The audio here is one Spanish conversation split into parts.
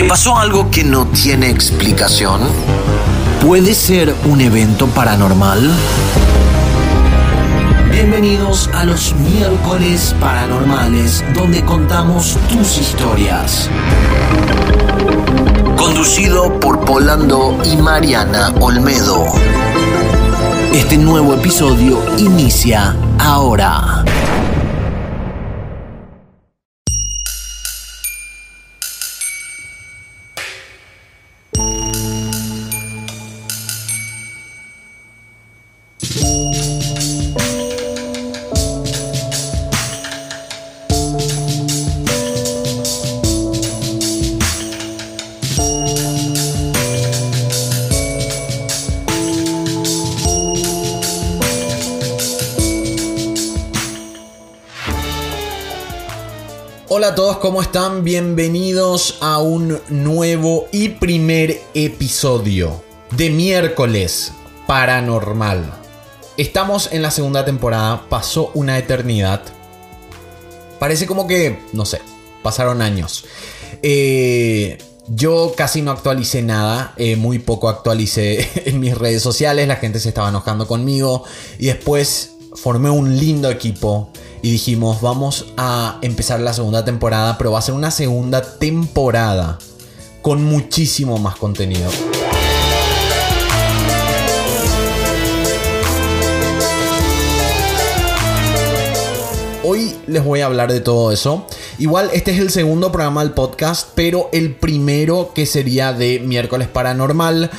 ¿Te pasó algo que no tiene explicación? ¿Puede ser un evento paranormal? Bienvenidos a los miércoles paranormales, donde contamos tus historias. Conducido por Polando y Mariana Olmedo. Este nuevo episodio inicia ahora. ¿Cómo están? Bienvenidos a un nuevo y primer episodio de miércoles paranormal. Estamos en la segunda temporada, pasó una eternidad. Parece como que, no sé, pasaron años. Eh, yo casi no actualicé nada, eh, muy poco actualicé en mis redes sociales, la gente se estaba enojando conmigo y después formé un lindo equipo y dijimos vamos a empezar la segunda temporada, pero va a ser una segunda temporada con muchísimo más contenido. Hoy les voy a hablar de todo eso. Igual este es el segundo programa del podcast, pero el primero que sería de miércoles paranormal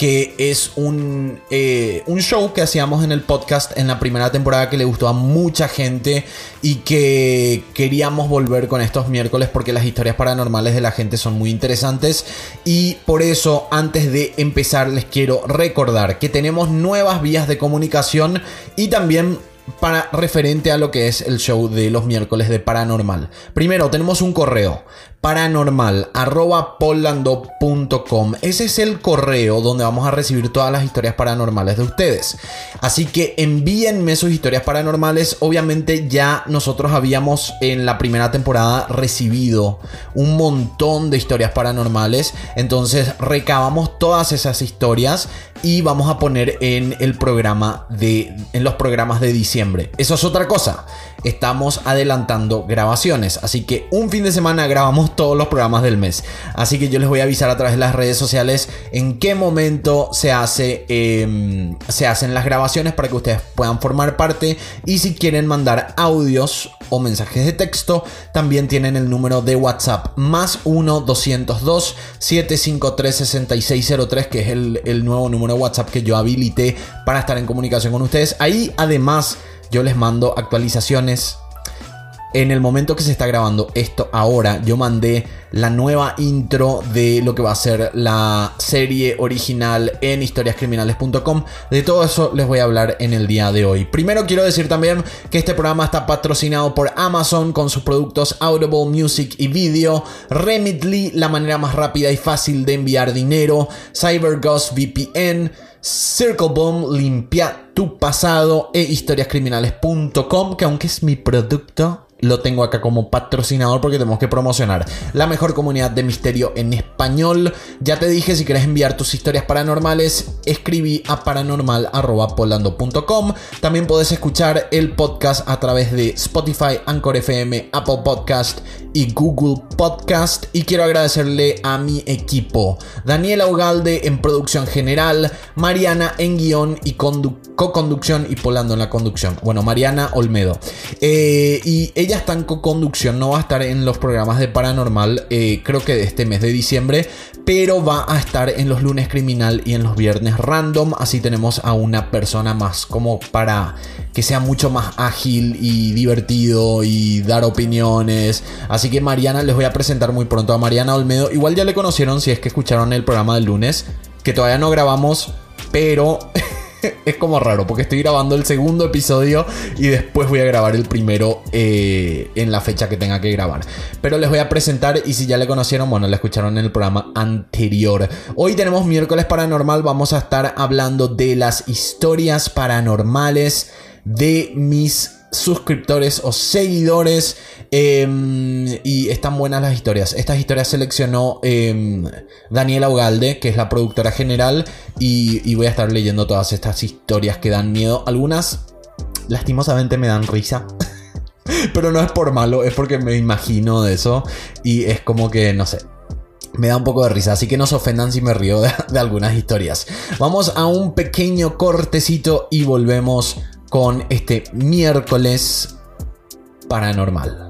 que es un, eh, un, show que hacíamos en el podcast en la primera temporada que le gustó a mucha gente y que queríamos volver con estos miércoles porque las historias paranormales de la gente son muy interesantes y por eso antes de empezar les quiero recordar que tenemos nuevas vías de comunicación y también para referente a lo que es el show de los miércoles de Paranormal. Primero, tenemos un correo paranormal.polando.com. Ese es el correo donde vamos a recibir todas las historias paranormales de ustedes. Así que envíenme sus historias paranormales. Obviamente ya nosotros habíamos en la primera temporada recibido un montón de historias paranormales. Entonces recabamos todas esas historias y vamos a poner en el programa de en los programas de diciembre. Eso es otra cosa. Estamos adelantando grabaciones, así que un fin de semana grabamos todos los programas del mes. Así que yo les voy a avisar a través de las redes sociales en qué momento se hace eh, se hacen las grabaciones para que ustedes puedan formar parte y si quieren mandar audios o mensajes de texto, también tienen el número de WhatsApp más 1 202 753 6603 que es el, el nuevo número de WhatsApp que yo habilité para estar en comunicación con ustedes. Ahí además yo les mando actualizaciones. En el momento que se está grabando esto ahora, yo mandé la nueva intro de lo que va a ser la serie original en historiascriminales.com. De todo eso les voy a hablar en el día de hoy. Primero quiero decir también que este programa está patrocinado por Amazon con sus productos Audible Music y Video, Remitly, la manera más rápida y fácil de enviar dinero, CyberGhost VPN, Circle Boom, limpia tu pasado e historiascriminales.com, que aunque es mi producto, lo tengo acá como patrocinador porque tenemos que promocionar la mejor comunidad de misterio en español. Ya te dije, si quieres enviar tus historias paranormales, escribí a paranormal.polando.com. También puedes escuchar el podcast a través de Spotify, Anchor FM, Apple Podcast y Google Podcast. Y quiero agradecerle a mi equipo, Daniela Ugalde en producción general, Mariana en guion y co-conducción y Polando en la conducción. Bueno, Mariana Olmedo. Eh, y ella está en co-conducción, no va a estar en los programas de Paranormal, eh, creo que de este mes de diciembre, pero va a estar en los lunes criminal y en los viernes random. Así tenemos a una persona más como para que sea mucho más ágil y divertido y dar opiniones. Que Mariana, les voy a presentar muy pronto a Mariana Olmedo. Igual ya le conocieron si es que escucharon el programa del lunes, que todavía no grabamos, pero... es como raro porque estoy grabando el segundo episodio y después voy a grabar el primero eh, en la fecha que tenga que grabar. Pero les voy a presentar y si ya le conocieron, bueno, la escucharon en el programa anterior. Hoy tenemos miércoles paranormal, vamos a estar hablando de las historias paranormales de mis suscriptores o seguidores. em, y están buenas las historias. Estas historias seleccionó em, Daniela Ugalde, que es la productora general. Y, y voy a estar leyendo todas estas historias que dan miedo. Algunas, lastimosamente, me dan risa. Pero no es por malo, es porque me imagino de eso. Y es como que, no sé, me da un poco de risa, así que no se ofendan si me río de, de algunas historias. Vamos a un pequeño cortecito y volvemos con este miércoles paranormal.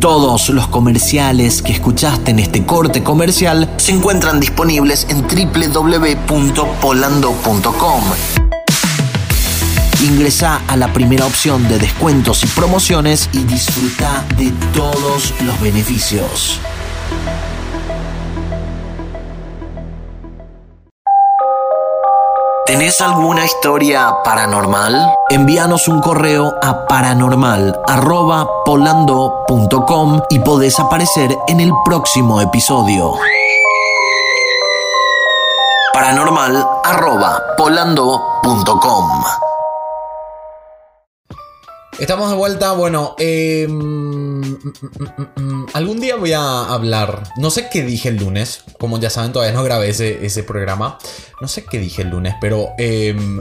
Todos los comerciales que escuchaste en este corte comercial Se encuentran disponibles en www.polando.com. Ingresa a la primera opción de descuentos y promociones y disfruta de todos los beneficios. ¿Tenés alguna historia paranormal? Envíanos un correo a paranormal.polando.com y podés aparecer en el próximo episodio. Paranormal.polando.com. Estamos de vuelta, bueno, eh, mm, mm, mm, algún día voy a hablar, no sé qué dije el lunes, como ya saben todavía no grabé ese, ese programa, no sé qué dije el lunes, pero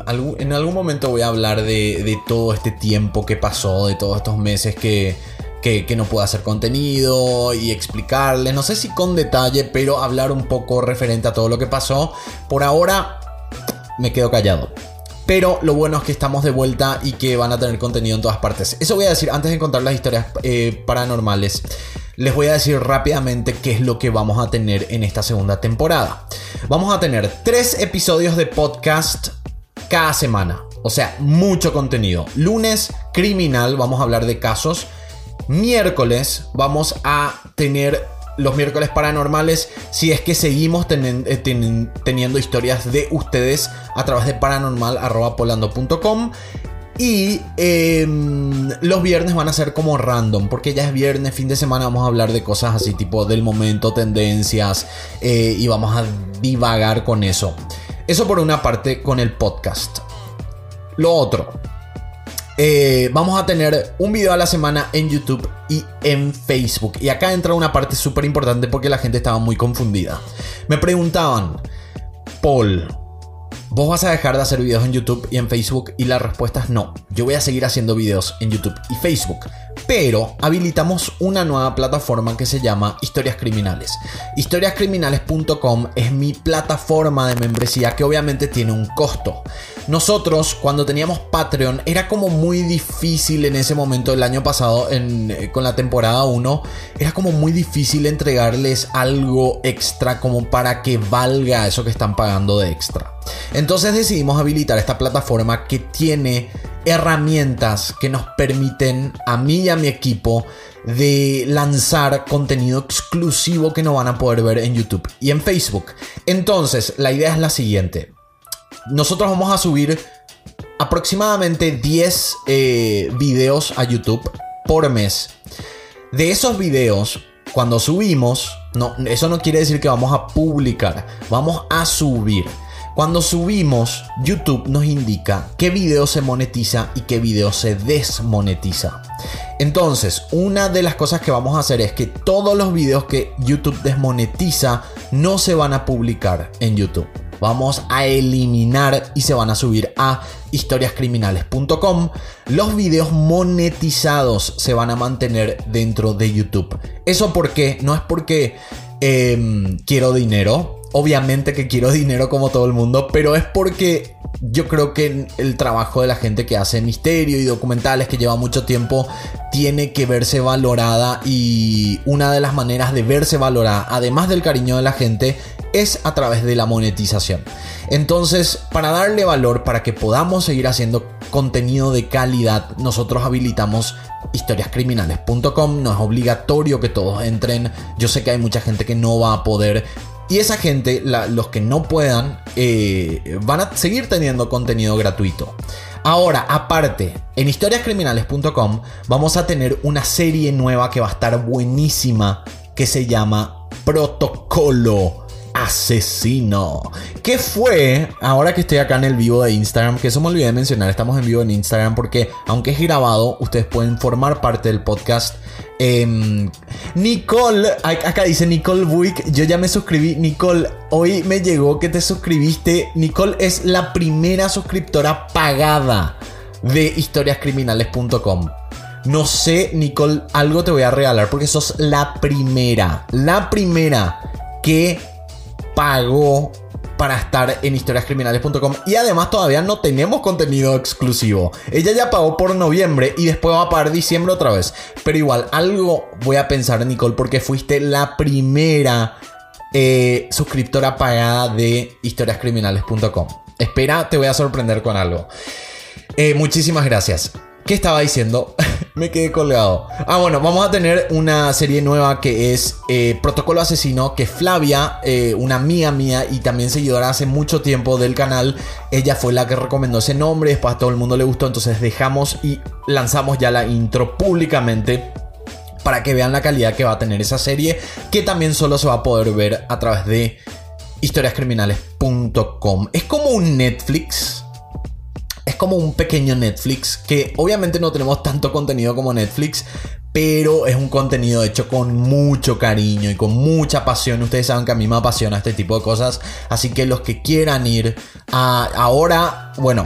algún- en algún momento voy a hablar de, de todo este tiempo que pasó, de todos estos meses que, que, que no pude hacer contenido y explicarles, no sé si con detalle, pero hablar un poco referente a todo lo que pasó. Por ahora me quedo callado. Pero lo bueno es que estamos de vuelta y que van a tener contenido en todas partes. Eso voy a decir antes de contar las historias eh, paranormales. Les voy a decir rápidamente qué es lo que vamos a tener en esta segunda temporada. Vamos a tener tres episodios de podcast cada semana. O sea, mucho contenido. Lunes, criminal, vamos a hablar de casos. Miércoles, vamos a tener los miércoles paranormales si es que seguimos eh, teniendo historias de ustedes a través de paranormal.polando.com. Y em, los viernes van a ser como random, porque ya es viernes, fin de semana, vamos a hablar de cosas así tipo del momento, tendencias, eh, y vamos a divagar con eso. Eso por una parte con el podcast. Lo otro, eh, vamos a tener un video a la semana en YouTube y en Facebook. Y acá entra una parte súper importante porque la gente estaba muy confundida. Me preguntaban, Paul, ¿vos vas a dejar de hacer videos en YouTube y en Facebook? Y la respuesta es no. Yo voy a seguir haciendo videos en YouTube y Facebook. Pero habilitamos una nueva plataforma que se llama Historias Criminales. Historiascriminales.com es mi plataforma de membresía que obviamente tiene un costo. Nosotros cuando teníamos Patreon era como muy difícil en ese momento el año pasado eh, con la temporada 1. Era como muy difícil entregarles algo extra como para que valga eso que están pagando de extra. Entonces decidimos habilitar esta plataforma que tiene herramientas que nos permiten a mí y a mi equipo de lanzar contenido exclusivo que no van a poder ver en YouTube y en Facebook. Entonces, la idea es la siguiente. Nosotros vamos a subir aproximadamente 10 eh, videos a YouTube por mes. De esos videos, cuando subimos, no, eso no quiere decir que vamos a publicar, vamos a subir. Cuando subimos, YouTube nos indica qué video se monetiza y qué video se desmonetiza. Entonces, una de las cosas que vamos a hacer es que todos los videos que YouTube desmonetiza no se van a publicar en YouTube. Vamos a eliminar y se van a subir a historiascriminales.com. Los videos monetizados se van a mantener dentro de YouTube. ¿Eso por qué? No es porque em, quiero dinero. Obviamente que quiero dinero como todo el mundo, pero es porque yo creo que el trabajo de la gente que hace misterio y documentales que lleva mucho tiempo tiene que verse valorada y una de las maneras de verse valorada, además del cariño de la gente, es a través de la monetización. Entonces, para darle valor, para que podamos seguir haciendo contenido de calidad, nosotros habilitamos historiascriminales.com. No es obligatorio que todos entren. Yo sé que hay mucha gente que no va a poder y esa gente, los que no puedan, eh, van a seguir teniendo contenido gratuito. Ahora, aparte, en historiascriminales.com vamos a tener una serie nueva que va a estar buenísima que se llama Protocolo asesino. ¿Qué fue? Ahora que estoy acá en el vivo de Instagram, que eso me olvidé de mencionar, estamos en vivo en Instagram porque aunque es grabado, ustedes pueden formar parte del podcast. Em, Nicole, acá dice Nicole Buick, yo ya me suscribí. Nicole, hoy me llegó que te suscribiste. Nicole es la primera suscriptora pagada de historiascriminales.com. No sé, Nicole, algo te voy a regalar porque sos la primera, la primera que pagó para estar en historiascriminales.com y además todavía no tenemos contenido exclusivo. Ella ya pagó por noviembre y después va a pagar diciembre otra vez. Pero igual, algo voy a pensar, Nicole, porque fuiste la primera eh, suscriptora pagada de historiascriminales.com. Espera, te voy a sorprender con algo. Eh, muchísimas gracias. ¿Qué estaba diciendo? Me quedé colgado. Ah, bueno, vamos a tener una serie nueva que es eh, Protocolo Asesino, que Flavia, eh, una amiga mía y también seguidora hace mucho tiempo del canal, ella fue la que recomendó ese nombre, después a todo el mundo le gustó, entonces dejamos y lanzamos ya la intro públicamente para que vean la calidad que va a tener esa serie, que también solo se va a poder ver a través de historiascriminales.com. Es como un Netflix como un pequeño Netflix que obviamente no tenemos tanto contenido como Netflix, pero es un contenido hecho con mucho cariño y con mucha pasión. Ustedes saben que a mí me apasiona este tipo de cosas, así que los que quieran ir a ahora, bueno,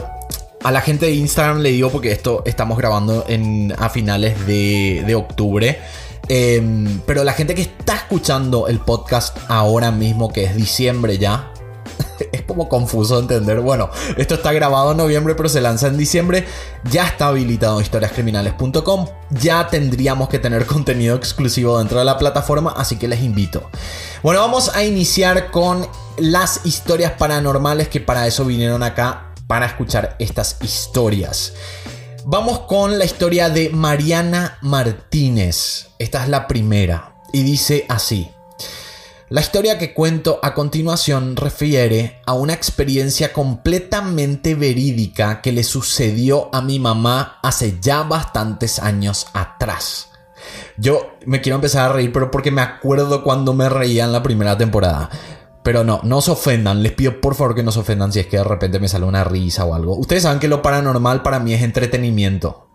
a la gente de Instagram le digo porque esto estamos grabando en, a finales de, octubre. Em, pero la gente que está escuchando el podcast ahora mismo, que es diciembre ya, es como confuso entender. Bueno, esto está grabado en noviembre, pero se lanza en diciembre. Ya está habilitado en historiascriminales.com. Ya tendríamos que tener contenido exclusivo dentro de la plataforma, así que les invito. Bueno, vamos a iniciar con las historias paranormales que para eso vinieron acá para escuchar estas historias. Vamos con la historia de Mariana Martínez. Esta es la primera y dice así. La historia que cuento a continuación refiere a una experiencia completamente verídica que le sucedió a mi mamá hace ya bastantes años atrás. Yo me quiero empezar a reír, pero porque me acuerdo cuando me reía en la primera temporada. Pero no, no se ofendan, les pido por favor que no se ofendan si es que de repente me sale una risa o algo. Ustedes saben que lo paranormal para mí es entretenimiento.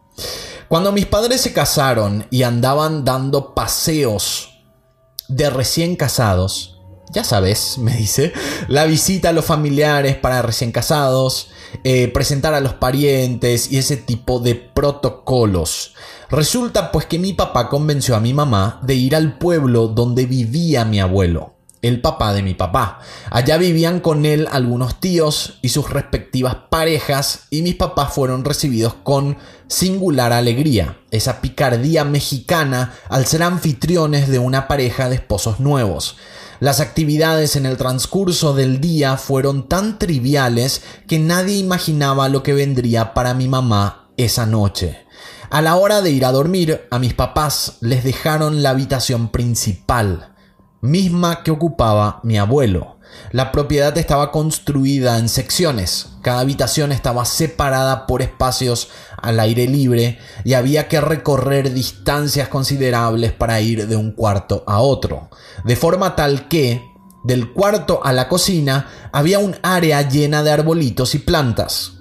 Cuando mis padres se casaron y andaban dando paseos de recién casados, ya sabes, me dice, la visita a los familiares para recién casados, eh, presentar a los parientes y ese tipo de protocolos. Resulta pues que mi papá convenció a mi mamá de ir al pueblo donde vivía mi abuelo el papá de mi papá. Allá vivían con él algunos tíos y sus respectivas parejas y mis papás fueron recibidos con singular alegría, esa picardía mexicana al ser anfitriones de una pareja de esposos nuevos. Las actividades en el transcurso del día fueron tan triviales que nadie imaginaba lo que vendría para mi mamá esa noche. A la hora de ir a dormir, a mis papás les dejaron la habitación principal misma que ocupaba mi abuelo. La propiedad estaba construida en secciones, cada habitación estaba separada por espacios al aire libre y había que recorrer distancias considerables para ir de un cuarto a otro, de forma tal que, del cuarto a la cocina, había un área llena de arbolitos y plantas.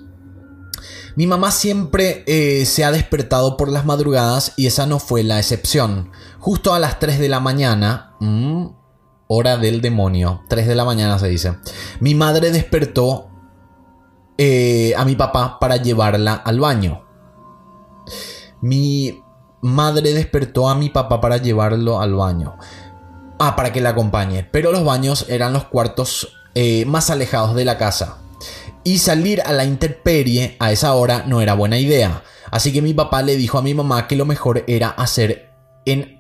Mi mamá siempre eh, se ha despertado por las madrugadas y esa no fue la excepción. Justo a las 3 de la mañana, mm, hora del demonio, 3 de la mañana se dice, mi madre despertó eh, a mi papá para llevarla al baño. Mi madre despertó a mi papá para llevarlo al baño. Ah, para que la acompañe. Pero los baños eran los cuartos eh, más alejados de la casa. Y salir a la intemperie a esa hora no era buena idea. Así que mi papá le dijo a mi mamá que lo mejor era hacer en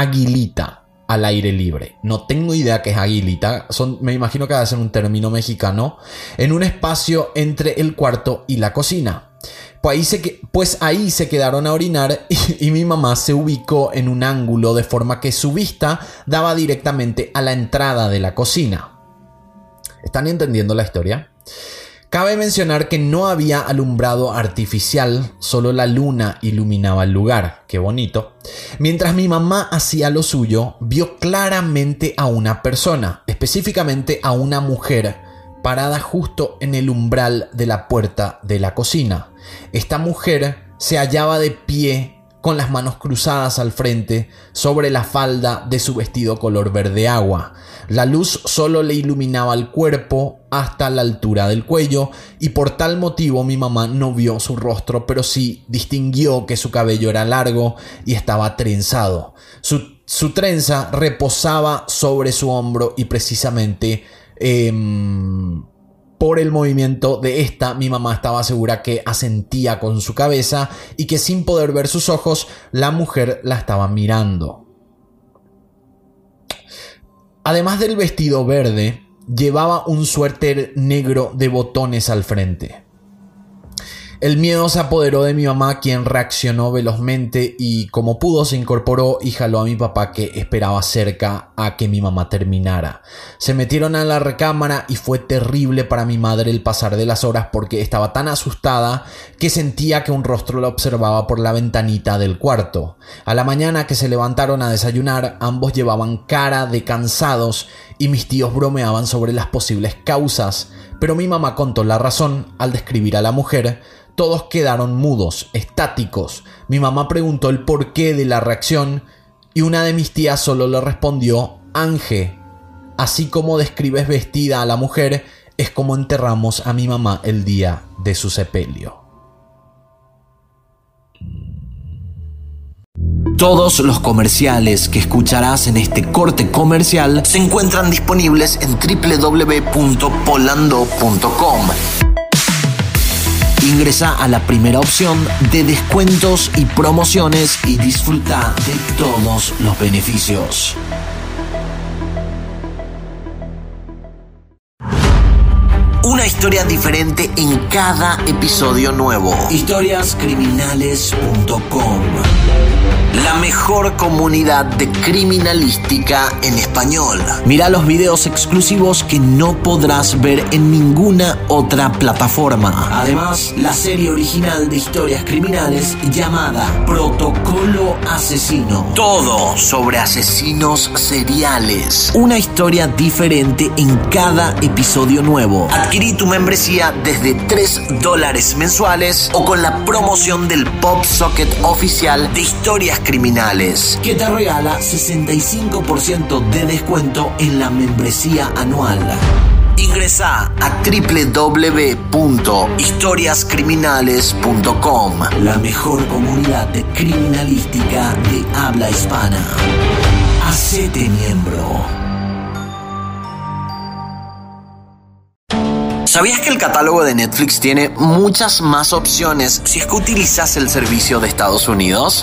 aguilita al aire libre. No tengo idea qué es aguilita. Son, me imagino que va a ser un término mexicano. En un espacio entre el cuarto y la cocina. Pues ahí, se, pues ahí se quedaron a orinar y, mi mamá se ubicó en un ángulo de forma que su vista daba directamente a la entrada de la cocina. ¿Están entendiendo la historia? Cabe mencionar que no había alumbrado artificial, solo la luna iluminaba el lugar, qué bonito. Mientras mi mamá hacía lo suyo, vio claramente a una persona, específicamente a una mujer, parada justo en el umbral de la puerta de la cocina. Esta mujer se hallaba de pie con las manos cruzadas al frente sobre la falda de su vestido color verde agua. La luz solo le iluminaba el cuerpo hasta la altura del cuello y por tal motivo mi mamá no vio su rostro, pero sí distinguió que su cabello era largo y estaba trenzado. Su, trenza reposaba sobre su hombro y precisamente... Em, por el movimiento de esta, mi mamá estaba segura que asentía con su cabeza y que sin poder ver sus ojos, la mujer la estaba mirando. Además del vestido verde, llevaba un suéter negro de botones al frente. El miedo se apoderó de mi mamá, quien reaccionó velozmente y como pudo se incorporó y jaló a mi papá que esperaba cerca a que mi mamá terminara. Se metieron a la recámara y fue terrible para mi madre el pasar de las horas porque estaba tan asustada que sentía que un rostro la observaba por la ventanita del cuarto. A la mañana que se levantaron a desayunar, ambos llevaban cara de cansados y mis tíos bromeaban sobre las posibles causas, pero mi mamá contó la razón al describir a la mujer todos quedaron mudos, estáticos. Mi mamá preguntó el porqué de la reacción y una de mis tías solo le respondió, Ángel, así como describes vestida a la mujer, es como enterramos a mi mamá el día de su sepelio. Todos los comerciales que escucharás en este corte comercial se encuentran disponibles en www.polando.com. Ingresa a la primera opción de descuentos y promociones y disfruta de todos los beneficios. Una historia diferente en cada episodio nuevo. Historiascriminales.com la mejor comunidad de criminalística en español. Mira los videos exclusivos que no podrás ver en ninguna otra plataforma. Además, la serie original de historias criminales llamada Protocolo Asesino. Todo sobre asesinos seriales. Una historia diferente en cada episodio nuevo. Adquirí tu membresía desde 3 dólares mensuales o con la promoción del Pop Socket oficial de historias criminales, que te regala 65% de descuento en la membresía anual. Ingresa a www.historiascriminales.com, la mejor comunidad de criminalística de habla hispana. Hacete miembro. ¿Sabías que el catálogo de Netflix tiene muchas más opciones si es que utilizas el servicio de Estados Unidos?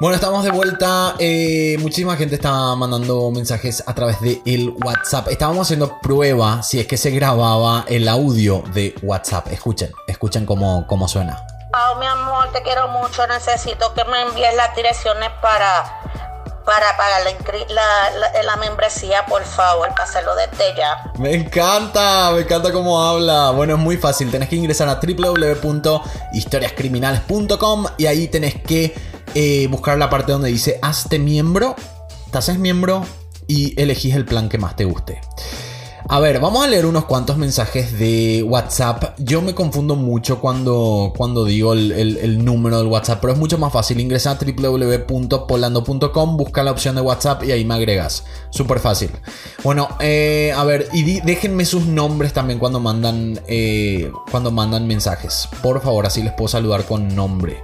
Bueno, estamos de vuelta. Eh, muchísima gente está mandando mensajes a través de el WhatsApp. Estábamos haciendo prueba si es que se grababa el audio de WhatsApp. Escuchen, escuchen cómo, cómo suena. Oh, mi amor, te quiero mucho. Necesito que me envíes las direcciones para para pagar la, la, membresía, por favor, para hacerlo desde ya. Me encanta, me encanta cómo habla. Bueno, es muy fácil. Tenés que ingresar a www.historiascriminales.com y ahí tenés que eh, buscar la parte donde dice hazte miembro. Te haces miembro y elegís el plan que más te guste. A ver, vamos a leer unos cuantos mensajes de WhatsApp. Yo me confundo mucho cuando, cuando digo el, número del WhatsApp, pero es mucho más fácil. Ingresa a www.polando.com, busca la opción de WhatsApp y ahí me agregas. Súper fácil. Bueno, eh, a ver, y déjenme sus nombres también cuando mandan, eh, cuando mandan mensajes. Por favor, así les puedo saludar con nombre.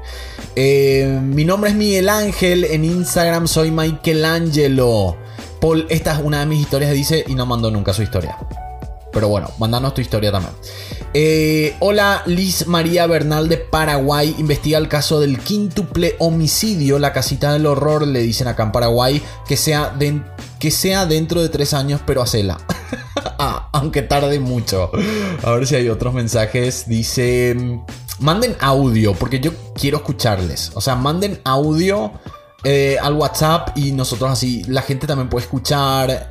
Eh, mi nombre es Miguel Ángel. En Instagram soy Michelangelo. Paul, esta es una de mis historias, dice, y no mandó nunca su historia. Pero bueno, mandanos tu historia también. Eh, hola, Liz María Bernal de Paraguay. Investiga el caso del quíntuple homicidio, la casita del horror, le dicen acá en Paraguay, que sea, que sea dentro de tres años, pero hacela. ah, aunque tarde mucho. A ver si hay otros mensajes. Dice, manden audio, porque yo quiero escucharles. O sea, manden audio eh, al WhatsApp y nosotros así, la gente también puede escuchar.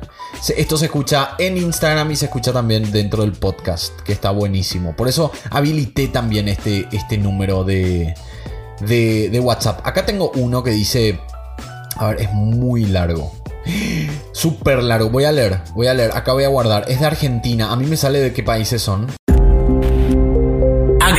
Esto se escucha en Instagram y se escucha también dentro del podcast, que está buenísimo. Por eso habilité también este, este número de, de, de WhatsApp. Acá tengo uno que dice, a ver, es muy largo. Súper largo. Voy a leer, voy a leer. Acá voy a guardar. Es de Argentina. A mí me sale de qué países son.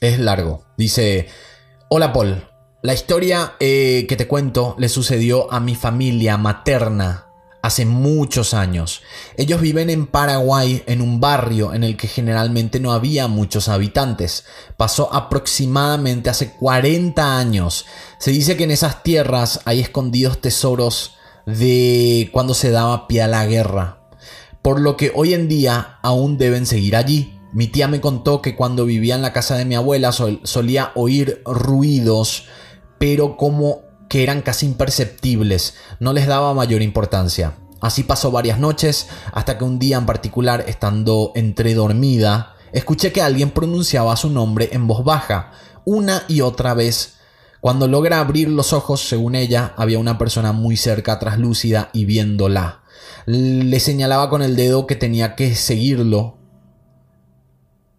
es largo. Dice, hola Paul, la historia eh, que te cuento le sucedió a mi familia materna hace muchos años. Ellos viven en Paraguay, en un barrio en el que generalmente no había muchos habitantes. Pasó aproximadamente hace 40 años. Se dice que en esas tierras hay escondidos tesoros de cuando se daba pie a la guerra. Por lo que hoy en día aún deben seguir allí. Mi tía me contó que cuando vivía en la casa de mi abuela solía oír ruidos, pero como que eran casi imperceptibles, no les daba mayor importancia. Así pasó varias noches, hasta que un día en particular, estando entre dormida, escuché que alguien pronunciaba su nombre en voz baja, una y otra vez. Cuando logra abrir los ojos, según ella, había una persona muy cerca, traslúcida y viéndola. Le señalaba con el dedo que tenía que seguirlo,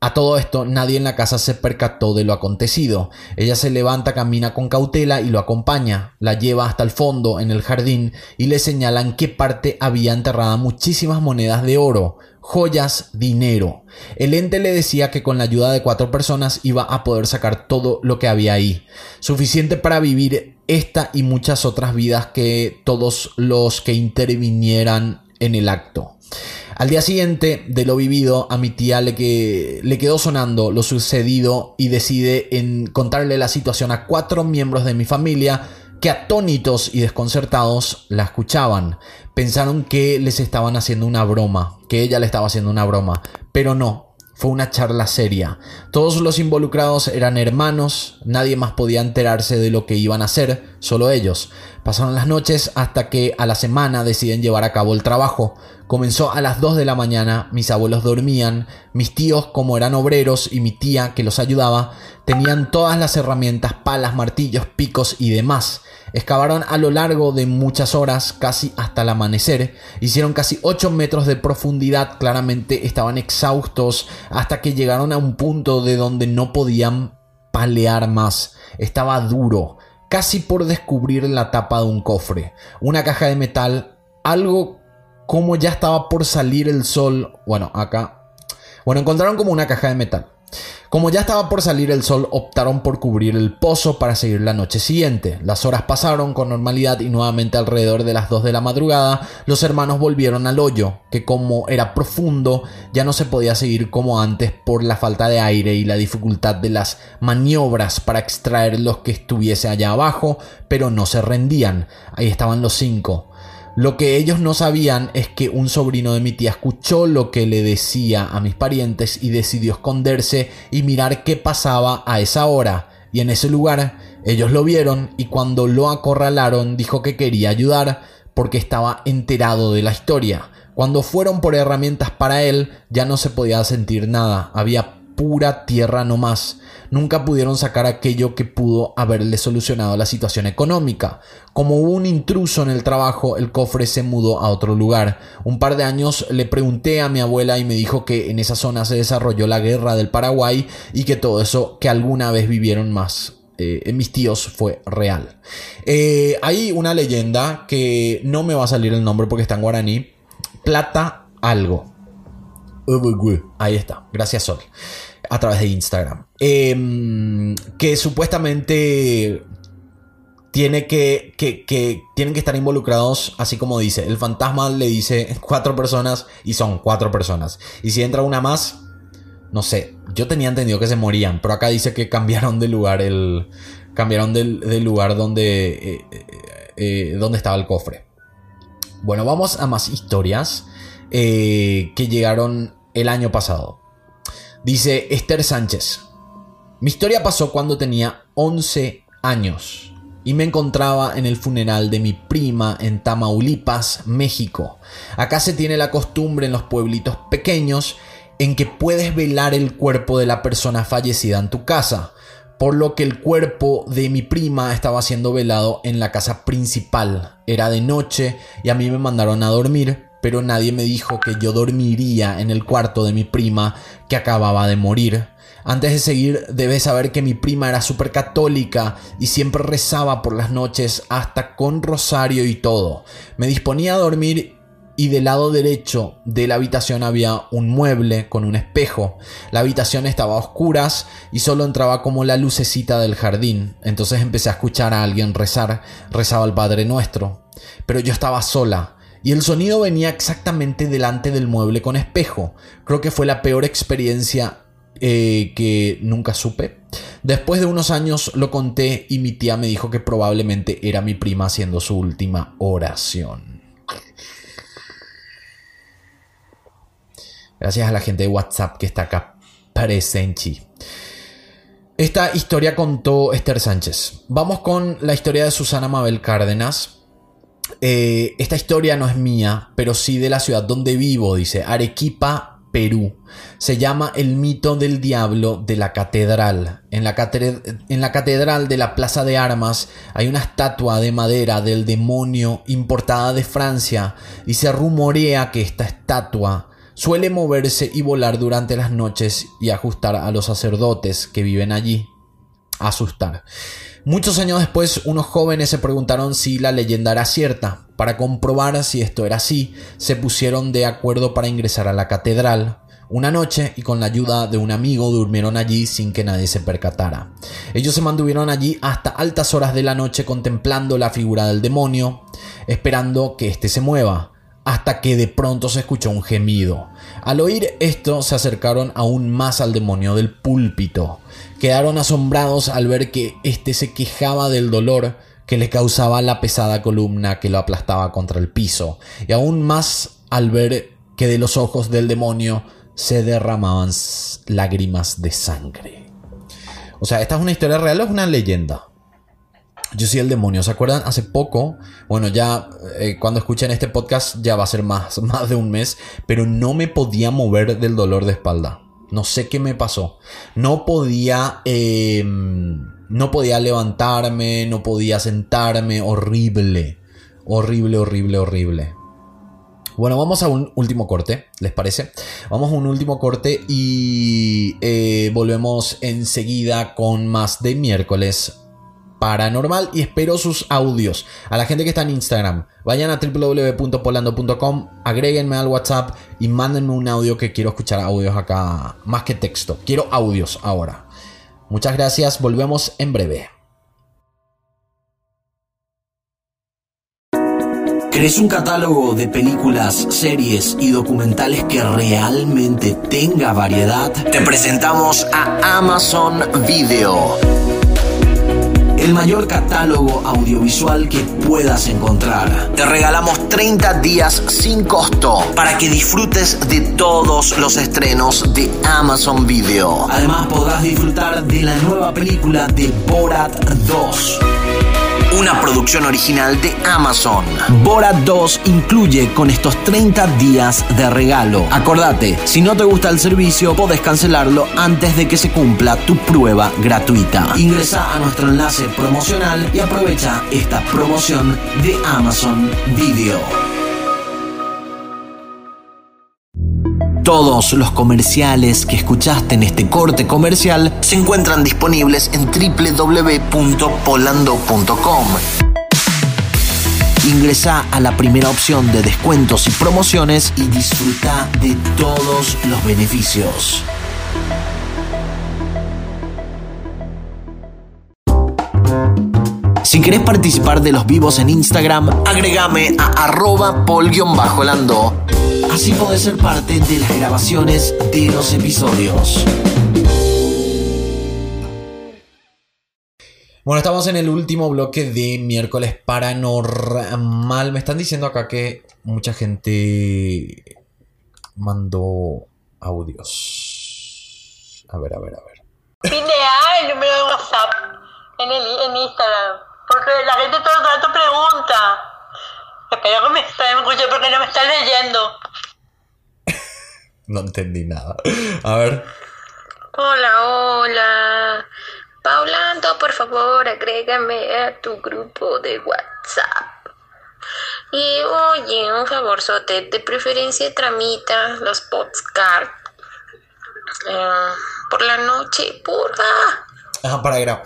a todo esto, nadie en la casa se percató de lo acontecido. Ella se levanta, camina con cautela y lo acompaña. La lleva hasta el fondo, en el jardín, y le señala en qué parte había enterrada muchísimas monedas de oro, joyas, dinero. El ente le decía que con la ayuda de cuatro personas iba a poder sacar todo lo que había ahí. Suficiente para vivir esta y muchas otras vidas que todos los que intervinieran en el acto. Al día siguiente de lo vivido, a mi tía le, que, le quedó sonando lo sucedido y decide en contarle la situación a cuatro miembros de mi familia que atónitos y desconcertados la escuchaban. Pensaron que les estaban haciendo una broma, que ella le estaba haciendo una broma, pero no, fue una charla seria. Todos los involucrados eran hermanos, nadie más podía enterarse de lo que iban a hacer, solo ellos. Pasaron las noches hasta que a la semana deciden llevar a cabo el trabajo. Comenzó a las 2 de la mañana, mis abuelos dormían, mis tíos, como eran obreros, y mi tía, que los ayudaba, tenían todas las herramientas, palas, martillos, picos y demás. Excavaron a lo largo de muchas horas, casi hasta el amanecer. Hicieron casi 8 metros de profundidad, claramente estaban exhaustos hasta que llegaron a un punto de donde no podían palear más. Estaba duro, casi por descubrir la tapa de un cofre. Una caja de metal, algo como ya estaba por salir el sol. Bueno, acá. Bueno, encontraron como una caja de metal Como ya estaba por salir el sol, optaron por cubrir el pozo para seguir la noche siguiente. Las horas pasaron con normalidad y nuevamente alrededor de las 2 de la madrugada, los hermanos volvieron al hoyo, que como era profundo, ya no se podía seguir como antes por la falta de aire y la dificultad de las maniobras para extraer los que estuviese allá abajo, pero no se rendían. Ahí estaban los cinco. Lo que ellos no sabían es que un sobrino de mi tía escuchó lo que le decía a mis parientes y decidió esconderse y mirar qué pasaba a esa hora. Y en ese lugar ellos lo vieron y cuando lo acorralaron dijo que quería ayudar porque estaba enterado de la historia. Cuando fueron por herramientas para él ya no se podía sentir nada, había pura tierra no más. Nunca pudieron sacar aquello que pudo haberle solucionado la situación económica. Como hubo un intruso en el trabajo, el cofre se mudó a otro lugar. Un par de años le pregunté a mi abuela y me dijo que en esa zona se desarrolló la guerra del Paraguay y que todo eso que alguna vez vivieron más eh, mis tíos fue real. Eh, hay una leyenda que no me va a salir el nombre porque está en guaraní. Plata algo. Ahí está. Gracias, Sol a través de Instagram. Em, que supuestamente tiene que, que, tienen que estar involucrados, así como dice. El fantasma le dice cuatro personas y son cuatro personas. Y si entra una más, no sé. Yo tenía entendido que se morían, pero acá dice que cambiaron de lugar el. Cambiaron del, lugar donde. Eh, eh, eh, donde estaba el cofre. Bueno, vamos a más historias que llegaron el año pasado. Dice Esther Sánchez. Mi historia pasó cuando tenía 11 años y me encontraba en el funeral de mi prima en Tamaulipas, México. Acá se tiene la costumbre en los pueblitos pequeños en que puedes velar el cuerpo de la persona fallecida en tu casa, por lo que el cuerpo de mi prima estaba siendo velado en la casa principal. Era de noche y a mí me mandaron a dormir, pero nadie me dijo que yo dormiría en el cuarto de mi prima que acababa de morir. Antes de seguir, debes saber que mi prima era súper católica y siempre rezaba por las noches hasta con rosario y todo. Me disponía a dormir y del lado derecho de la habitación había un mueble con un espejo. La habitación estaba a oscuras y solo entraba como la lucecita del jardín. Entonces empecé a escuchar a alguien rezar. Rezaba el Padre Nuestro. Pero yo estaba sola y el sonido venía exactamente delante del mueble con espejo. Creo que fue la peor experiencia eh, que nunca supe. Después de unos años lo conté y mi tía me dijo que probablemente era mi prima haciendo su última oración. Gracias a la gente de WhatsApp que está acá presente. Esta historia contó Esther Sánchez. Vamos con la historia de Susana Mabel Cárdenas. Eh, esta historia no es mía, pero sí de la ciudad donde vivo, dice Arequipa, Perú. Se llama El mito del diablo de la catedral. En la, en la, catedral de la Plaza de Armas hay una estatua de madera del demonio importada de Francia y se rumorea que esta estatua suele moverse y volar durante las noches y ajustar a los sacerdotes que viven allí. Asustar. Muchos años después, unos jóvenes se preguntaron si la leyenda era cierta. Para comprobar si esto era así, se pusieron de acuerdo para ingresar a la catedral. Una noche y con la ayuda de un amigo durmieron allí sin que nadie se percatara. Ellos se mantuvieron allí hasta altas horas de la noche contemplando la figura del demonio, esperando que éste se mueva, hasta que de pronto se escuchó un gemido. Al oír esto se acercaron aún más al demonio del púlpito. Quedaron asombrados al ver que éste se quejaba del dolor que le causaba la pesada columna que lo aplastaba contra el piso, y aún más al ver que de los ojos del demonio se derramaban lágrimas de sangre. O sea, ¿esta es una historia real o es una leyenda? Yo soy el demonio, ¿se acuerdan? Hace poco, bueno, ya eh, cuando escuchen este podcast ya va a ser más, más de un mes, pero no me podía mover del dolor de espalda. No sé qué me pasó. No podía. Em, no podía levantarme, no podía sentarme. Horrible. Horrible, horrible, horrible. Bueno, vamos a un último corte, ¿les parece? Vamos a un último corte y eh, volvemos enseguida con más de miércoles paranormal y espero sus audios. A la gente que está en Instagram, vayan a www.polando.com, agréguenme al WhatsApp y mándenme un audio que quiero escuchar audios acá, más que texto. Quiero audios ahora. Muchas gracias, volvemos en breve. ¿Querés un catálogo de películas, series y documentales que realmente tenga variedad? Te presentamos a Amazon Video el mayor catálogo audiovisual que puedas encontrar. Te regalamos 30 días sin costo para que disfrutes de todos los estrenos de Amazon Video. Además podrás disfrutar de la nueva película de Borat 2 una producción original de Amazon. Borat 2 incluye con estos 30 días de regalo. Acordate, si no te gusta el servicio, podés cancelarlo antes de que se cumpla tu prueba gratuita. Ingresa a nuestro enlace promocional y aprovecha esta promoción de Amazon Video. Todos los comerciales que escuchaste en este corte comercial se encuentran disponibles en www.polando.com. Ingresa a la primera opción de descuentos y promociones y disfruta de todos los beneficios. Si querés participar de los vivos en Instagram, agregame a arroba pol-lando Así podés ser parte de las grabaciones de los episodios. Bueno, estamos en el último bloque de miércoles paranormal. Me están diciendo acá que mucha gente mandó audios. A ver, a ver, a ver. Pinea el número de WhatsApp en, el, en Instagram. Porque la gente todo el rato pregunta. Espero que me escuche porque no me está leyendo. no entendí nada. A ver. Hola, hola. Paulando, por favor, agrégame a tu grupo de WhatsApp. Y oye, un favor, Sote, de preferencia tramita los podcasts eh, por la noche, porfa. Ajá, para grabar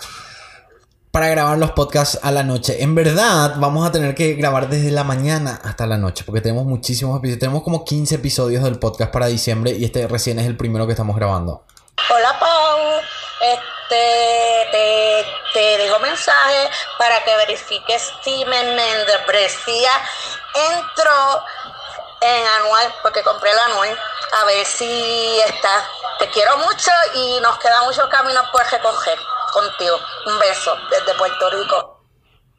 para grabar los podcasts a la noche. En verdad, vamos a tener que grabar desde la mañana hasta la noche, porque tenemos muchísimos episodios. Tenemos como 15 episodios del podcast para diciembre y este recién es el primero que estamos grabando. Hola, Pau. Este, te, te dejo mensaje para que verifiques si me membresía entró en anual, porque compré el anual, a ver si está. Te quiero mucho y nos queda mucho camino por recoger contigo. Un beso desde Puerto Rico.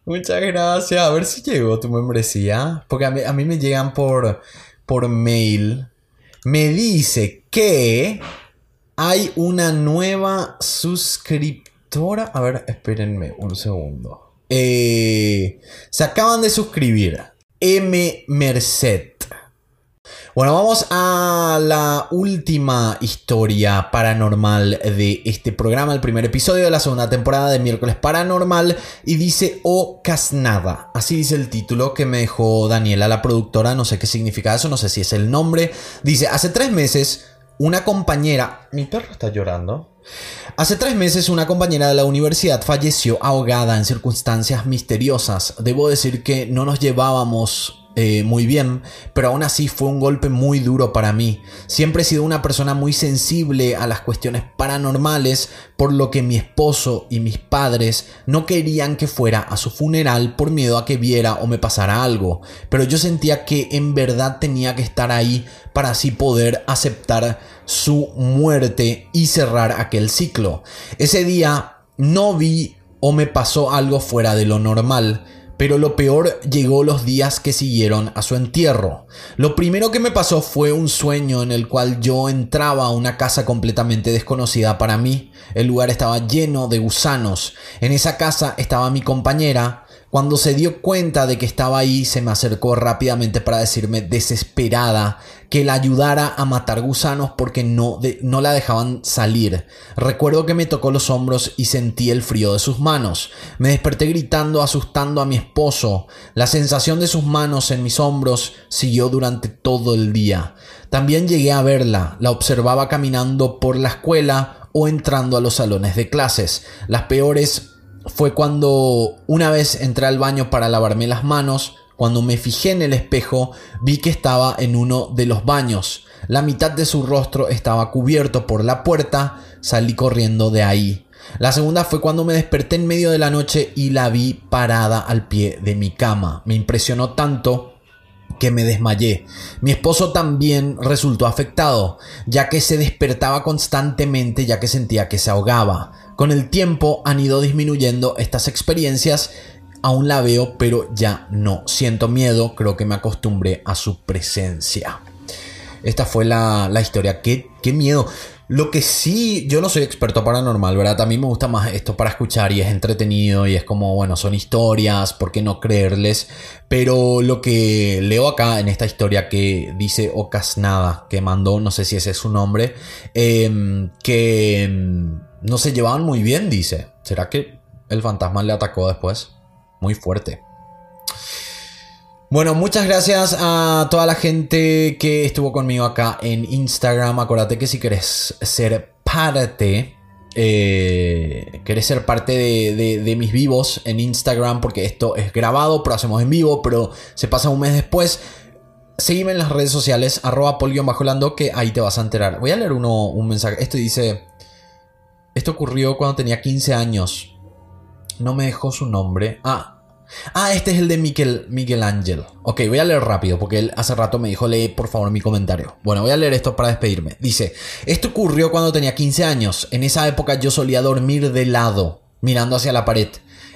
Muchas gracias. A ver si llegó tu membresía. Porque a mí, a mí me llegan por, por mail. Me dice que hay una nueva suscriptora. A ver, espérenme un segundo. Eh, se acaban de suscribir. M. Merced. Bueno, vamos a la última historia paranormal de este programa, el primer episodio de la segunda temporada de Miércoles Paranormal y dice O Casnada. Así dice el título que me dejó Daniela, la productora, no sé qué significa eso, no sé si es el nombre. Dice, hace tres meses una compañera... Mi perro está llorando. Hace tres meses una compañera de la universidad falleció ahogada en circunstancias misteriosas. Debo decir que no nos llevábamos eh, muy bien, pero aún así fue un golpe muy duro para mí. Siempre he sido una persona muy sensible a las cuestiones paranormales, por lo que mi esposo y mis padres no querían que fuera a su funeral por miedo a que viera o me pasara algo, pero yo sentía que en verdad tenía que estar ahí para así poder aceptar su muerte y cerrar aquel ciclo. Ese día no vi o me pasó algo fuera de lo normal, pero lo peor llegó los días que siguieron a su entierro. Lo primero que me pasó fue un sueño en el cual yo entraba a una casa completamente desconocida para mí. El lugar estaba lleno de gusanos. En esa casa estaba mi compañera, cuando se dio cuenta de que estaba ahí, se me acercó rápidamente para decirme desesperada que la ayudara a matar gusanos porque no, no la dejaban salir. Recuerdo que me tocó los hombros y sentí el frío de sus manos. Me desperté gritando, asustando a mi esposo. La sensación de sus manos en mis hombros siguió durante todo el día. También llegué a verla, la observaba caminando por la escuela o entrando a los salones de clases. Las peores fue cuando una vez entré al baño para lavarme las manos, cuando me fijé en el espejo vi que estaba en uno de los baños. La mitad de su rostro estaba cubierto por la puerta, salí corriendo de ahí. La segunda fue cuando me desperté en medio de la noche y la vi parada al pie de mi cama. Me impresionó tanto que me desmayé. Mi esposo también resultó afectado, ya que se despertaba constantemente ya que sentía que se ahogaba. Con el tiempo han ido disminuyendo estas experiencias, aún la veo, pero ya no siento miedo, creo que me acostumbré a su presencia. Esta fue la, historia. ¿Qué, qué miedo. Lo que sí, yo no soy experto paranormal, ¿verdad? A mí me gusta más esto para escuchar y es entretenido y es como, bueno, son historias, ¿por qué no creerles? Pero lo que leo acá en esta historia que dice Ocasnada, que mandó, no sé si ese es su nombre, em, que em, no se llevaban muy bien, dice. ¿Será que el fantasma le atacó después? Muy fuerte. Bueno, muchas gracias a toda la gente que estuvo conmigo acá en Instagram. Acuérdate que si querés ser parte, eh, querés ser parte de, mis vivos en Instagram, porque esto es grabado, pero hacemos en vivo, pero se pasa un mes después. Seguime en las redes sociales, arroba bajo que ahí te vas a enterar. Voy a leer uno, un mensaje. Esto dice, esto ocurrió cuando tenía 15 años. No me dejó su nombre. Ah, Ah, este es el de Miguel, Miguel Ángel. Ok, voy a leer rápido porque él hace rato me dijo, lee por favor mi comentario. Bueno, voy a leer esto para despedirme. Dice, esto ocurrió cuando tenía 15 años. En esa época yo solía dormir de lado, mirando hacia la pared.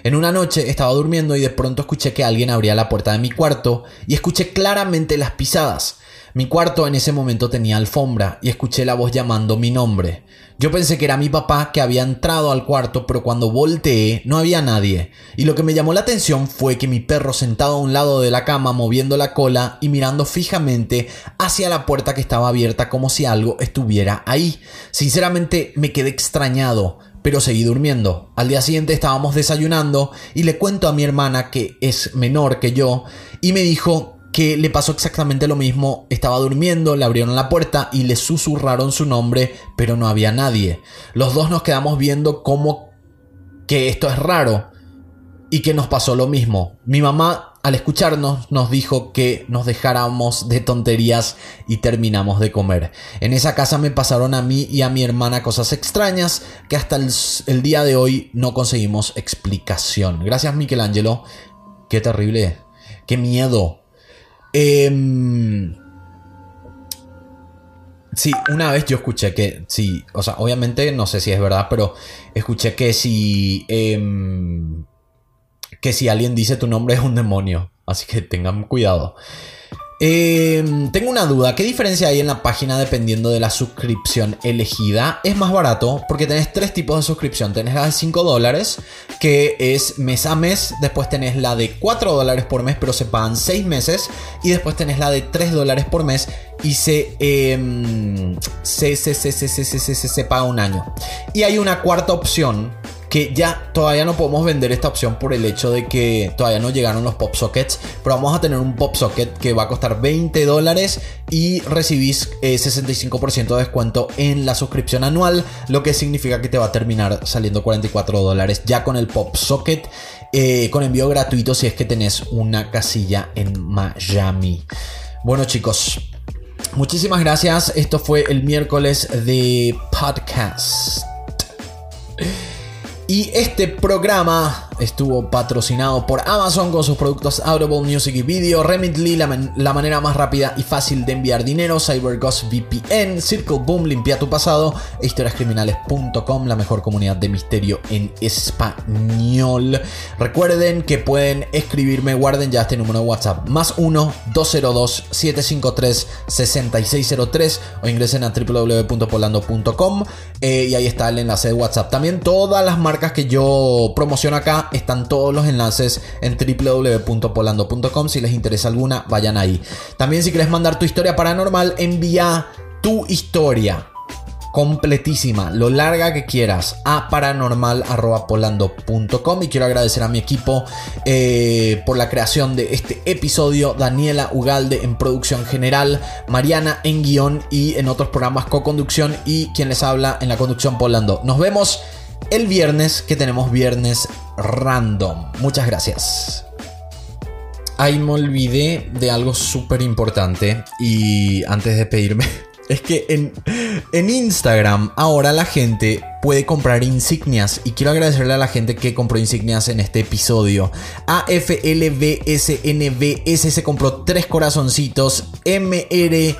En una noche estaba durmiendo y de pronto escuché que alguien abría la puerta de mi cuarto y escuché claramente las pisadas. Mi cuarto en ese momento tenía alfombra y escuché la voz llamando mi nombre. Yo pensé que era mi papá que había entrado al cuarto, pero cuando volteé no había nadie. Y lo que me llamó la atención fue que mi perro sentado a un lado de la cama moviendo la cola y mirando fijamente hacia la puerta que estaba abierta como si algo estuviera ahí. Sinceramente me quedé extrañado pero seguí durmiendo. Al día siguiente estábamos desayunando y le cuento a mi hermana que es menor que yo y me dijo que le pasó exactamente lo mismo. Estaba durmiendo, le abrieron la puerta y le susurraron su nombre, pero no había nadie. Los dos nos quedamos viendo como que esto es raro y que nos pasó lo mismo. Mi mamá al escucharnos nos dijo que nos dejáramos de tonterías y terminamos de comer. En esa casa me pasaron a mí y a mi hermana cosas extrañas que hasta el, el día de hoy no conseguimos explicación. Gracias Michelangelo. Qué terrible. Qué miedo. Eh, sí, una vez yo escuché que, sí, o sea, obviamente no sé si es verdad, pero escuché que si, em, que si alguien dice tu nombre es un demonio, así que tengan cuidado. Em, tengo una duda, ¿qué diferencia hay en la página dependiendo de la suscripción elegida? Es más barato porque tenés tres tipos de suscripción. Tenés la de 5 dólares, que es mes a mes. Después tenés la de 4 dólares por mes, pero se pagan 6 meses. Y después tenés la de 3 dólares por mes y se, se, se, se, se, se, se, se paga un año. Y hay una cuarta opción que ya todavía no podemos vender esta opción por el hecho de que todavía no llegaron los pop sockets, pero vamos a tener un pop socket que va a costar 20 dólares y recibís 65% de descuento en la suscripción anual, lo que significa que te va a terminar saliendo 44 dólares ya con el pop socket. Eh, con envío gratuito si es que tenés una casilla en Miami. Bueno chicos, muchísimas gracias. Esto fue el miércoles de podcast. Y este programa estuvo patrocinado por Amazon con sus productos Audible Music y Video, Remitly, la, manera más rápida y fácil de enviar dinero, CyberGhost VPN, Circle Boom, Limpia tu pasado, e historiascriminales.com, la mejor comunidad de misterio en español. Recuerden que pueden escribirme, guarden ya este número de WhatsApp, más 1-202-753-6603 o ingresen a www.polando.com eh, y ahí está el enlace de WhatsApp. También todas las marcas que yo promociono acá están todos los enlaces en www.polando.com. Si les interesa alguna, vayan ahí. También si quieres mandar tu historia paranormal, envía tu historia completísima, lo larga que quieras, a paranormal.polando.com. Y quiero agradecer a mi equipo eh, por la creación de este episodio: Daniela Ugalde en producción general, Mariana en guion y en otros programas co-conducción, y quien les habla en la conducción Polando. Nos vemos el viernes que tenemos viernes random. Muchas gracias. Ahí me olvidé de algo súper importante y antes de pedirme es que en, en, Instagram ahora la gente puede comprar insignias y quiero agradecerle a la gente que compró insignias en este episodio. AFLBSNBS se compró tres corazoncitos. MR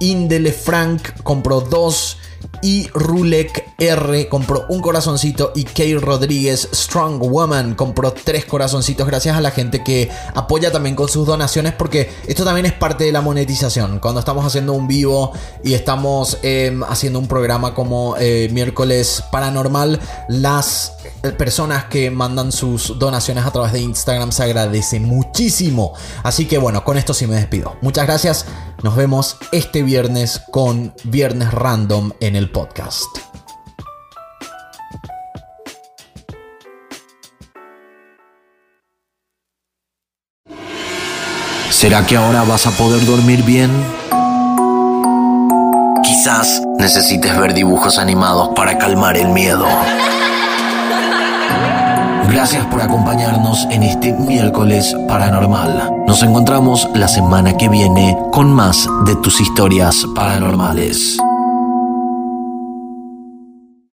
Indele Frank compró dos y Rulek R compró un corazoncito y Kay Rodríguez Strong Woman compró tres corazoncitos gracias a la gente que apoya también con sus donaciones porque esto también es parte de la monetización. Cuando estamos haciendo un vivo y estamos em, haciendo un programa como eh, miércoles paranormal, las personas que mandan sus donaciones a través de Instagram se agradece muchísimo. Así que bueno, con esto sí me despido. Muchas gracias. Nos vemos este viernes con Viernes Random en el podcast. ¿Será que ahora vas a poder dormir bien? Quizás necesites ver dibujos animados para calmar el miedo. Gracias por acompañarnos en este miércoles paranormal. Nos encontramos la semana que viene con más de tus historias paranormales.